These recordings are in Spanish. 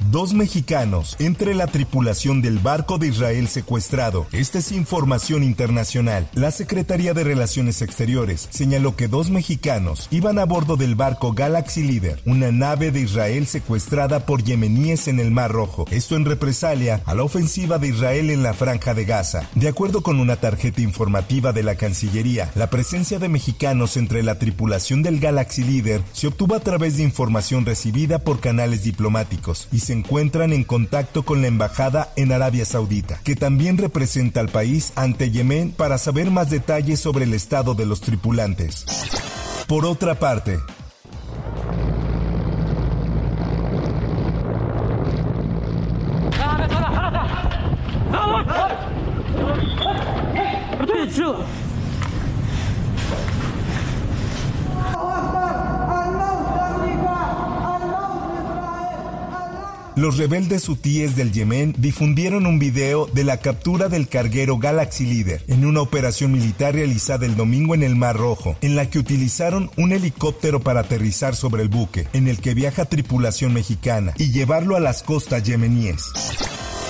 Dos mexicanos entre la tripulación del barco de Israel secuestrado. Esta es información internacional. La Secretaría de Relaciones Exteriores señaló que dos mexicanos iban a bordo del barco Galaxy Leader, una nave de Israel secuestrada por yemeníes en el Mar Rojo. Esto en represalia a la ofensiva de Israel en la franja de Gaza. De acuerdo con una tarjeta informativa de la Cancillería, la presencia de mexicanos entre la tripulación del Galaxy Leader se obtuvo a través de información recibida por canales diplomáticos y se encuentran en contacto con la embajada en Arabia Saudita, que también representa al país ante Yemen para saber más detalles sobre el estado de los tripulantes. Por otra parte, Los rebeldes hutíes del Yemen difundieron un video de la captura del carguero Galaxy Leader en una operación militar realizada el domingo en el Mar Rojo, en la que utilizaron un helicóptero para aterrizar sobre el buque, en el que viaja tripulación mexicana, y llevarlo a las costas yemeníes.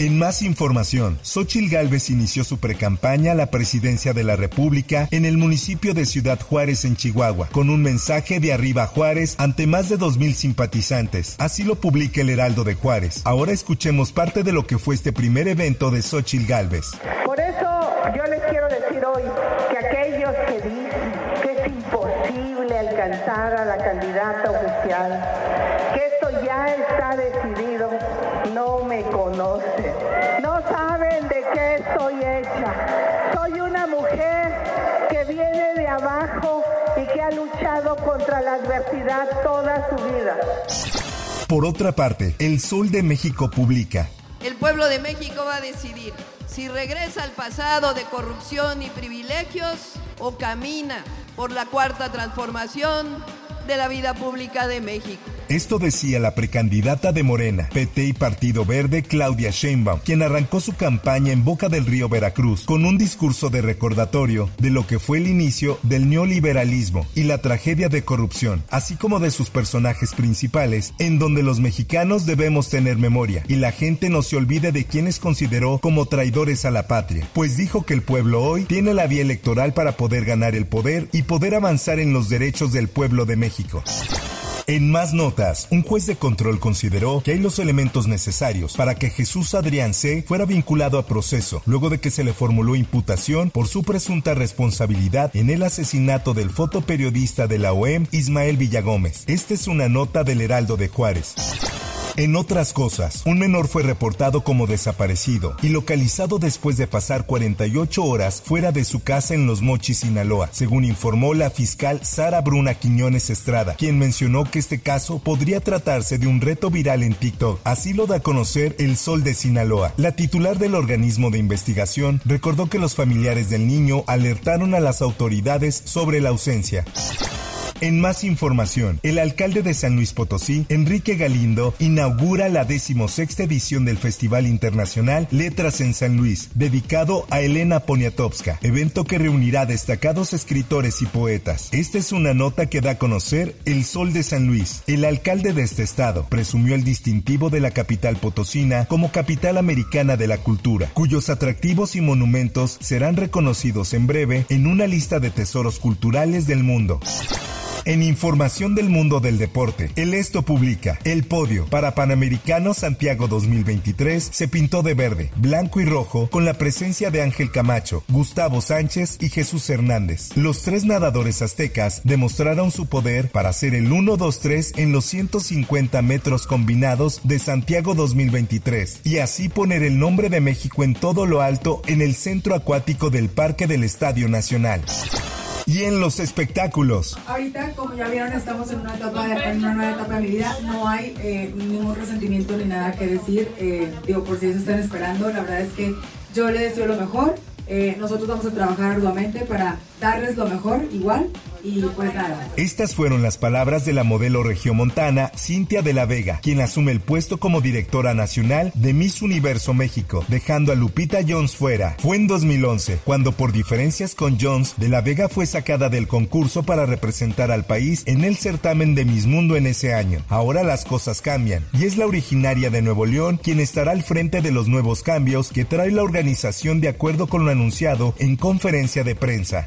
En más información, Xochil Gálvez inició su precampaña a la presidencia de la República en el municipio de Ciudad Juárez, en Chihuahua, con un mensaje de arriba Juárez ante más de 2.000 simpatizantes. Así lo publica el Heraldo de Juárez. Ahora escuchemos parte de lo que fue este primer evento de Xochil Gálvez. Por eso yo les quiero decir hoy que aquellos que dicen que es imposible alcanzar a la candidata oficial, que esto ya está decidido, no me conocen. No saben de qué estoy hecha. Soy una mujer que viene de abajo y que ha luchado contra la adversidad toda su vida. Por otra parte, El Sol de México publica. El pueblo de México va a decidir si regresa al pasado de corrupción y privilegios o camina por la cuarta transformación de la vida pública de México. Esto decía la precandidata de Morena, PT y Partido Verde, Claudia Sheinbaum, quien arrancó su campaña en Boca del Río Veracruz con un discurso de recordatorio de lo que fue el inicio del neoliberalismo y la tragedia de corrupción, así como de sus personajes principales, en donde los mexicanos debemos tener memoria y la gente no se olvide de quienes consideró como traidores a la patria, pues dijo que el pueblo hoy tiene la vía electoral para poder ganar el poder y poder avanzar en los derechos del pueblo de México. En más notas, un juez de control consideró que hay los elementos necesarios para que Jesús Adrián C. fuera vinculado a proceso, luego de que se le formuló imputación por su presunta responsabilidad en el asesinato del fotoperiodista de la OEM, Ismael Villagómez. Esta es una nota del Heraldo de Juárez. En otras cosas, un menor fue reportado como desaparecido y localizado después de pasar 48 horas fuera de su casa en Los Mochis, Sinaloa, según informó la fiscal Sara Bruna Quiñones Estrada, quien mencionó que este caso podría tratarse de un reto viral en TikTok. Así lo da a conocer El Sol de Sinaloa. La titular del organismo de investigación recordó que los familiares del niño alertaron a las autoridades sobre la ausencia. En más información, el alcalde de San Luis Potosí, Enrique Galindo, inaugura la decimosexta edición del Festival Internacional Letras en San Luis, dedicado a Elena Poniatowska, evento que reunirá destacados escritores y poetas. Esta es una nota que da a conocer El Sol de San Luis. El alcalde de este estado presumió el distintivo de la capital potosina como capital americana de la cultura, cuyos atractivos y monumentos serán reconocidos en breve en una lista de tesoros culturales del mundo. En información del mundo del deporte, el Esto publica el podio para Panamericano Santiago 2023 se pintó de verde, blanco y rojo con la presencia de Ángel Camacho, Gustavo Sánchez y Jesús Hernández. Los tres nadadores aztecas demostraron su poder para ser el 1-2-3 en los 150 metros combinados de Santiago 2023 y así poner el nombre de México en todo lo alto en el centro acuático del Parque del Estadio Nacional y en los espectáculos. Ahorita, como ya vieron, estamos en una, etapa de, una nueva etapa de mi vida. No hay eh, ningún resentimiento ni nada que decir. Eh, digo, por si eso están esperando, la verdad es que yo le deseo lo mejor. Eh, nosotros vamos a trabajar arduamente para darles lo mejor igual pues. Estas fueron las palabras de la modelo regiomontana Cintia de la Vega, quien asume el puesto como directora nacional de Miss Universo México, dejando a Lupita Jones fuera. Fue en 2011, cuando por diferencias con Jones, de la Vega fue sacada del concurso para representar al país en el certamen de Miss Mundo en ese año. Ahora las cosas cambian, y es la originaria de Nuevo León quien estará al frente de los nuevos cambios que trae la organización de acuerdo con lo anunciado en conferencia de prensa.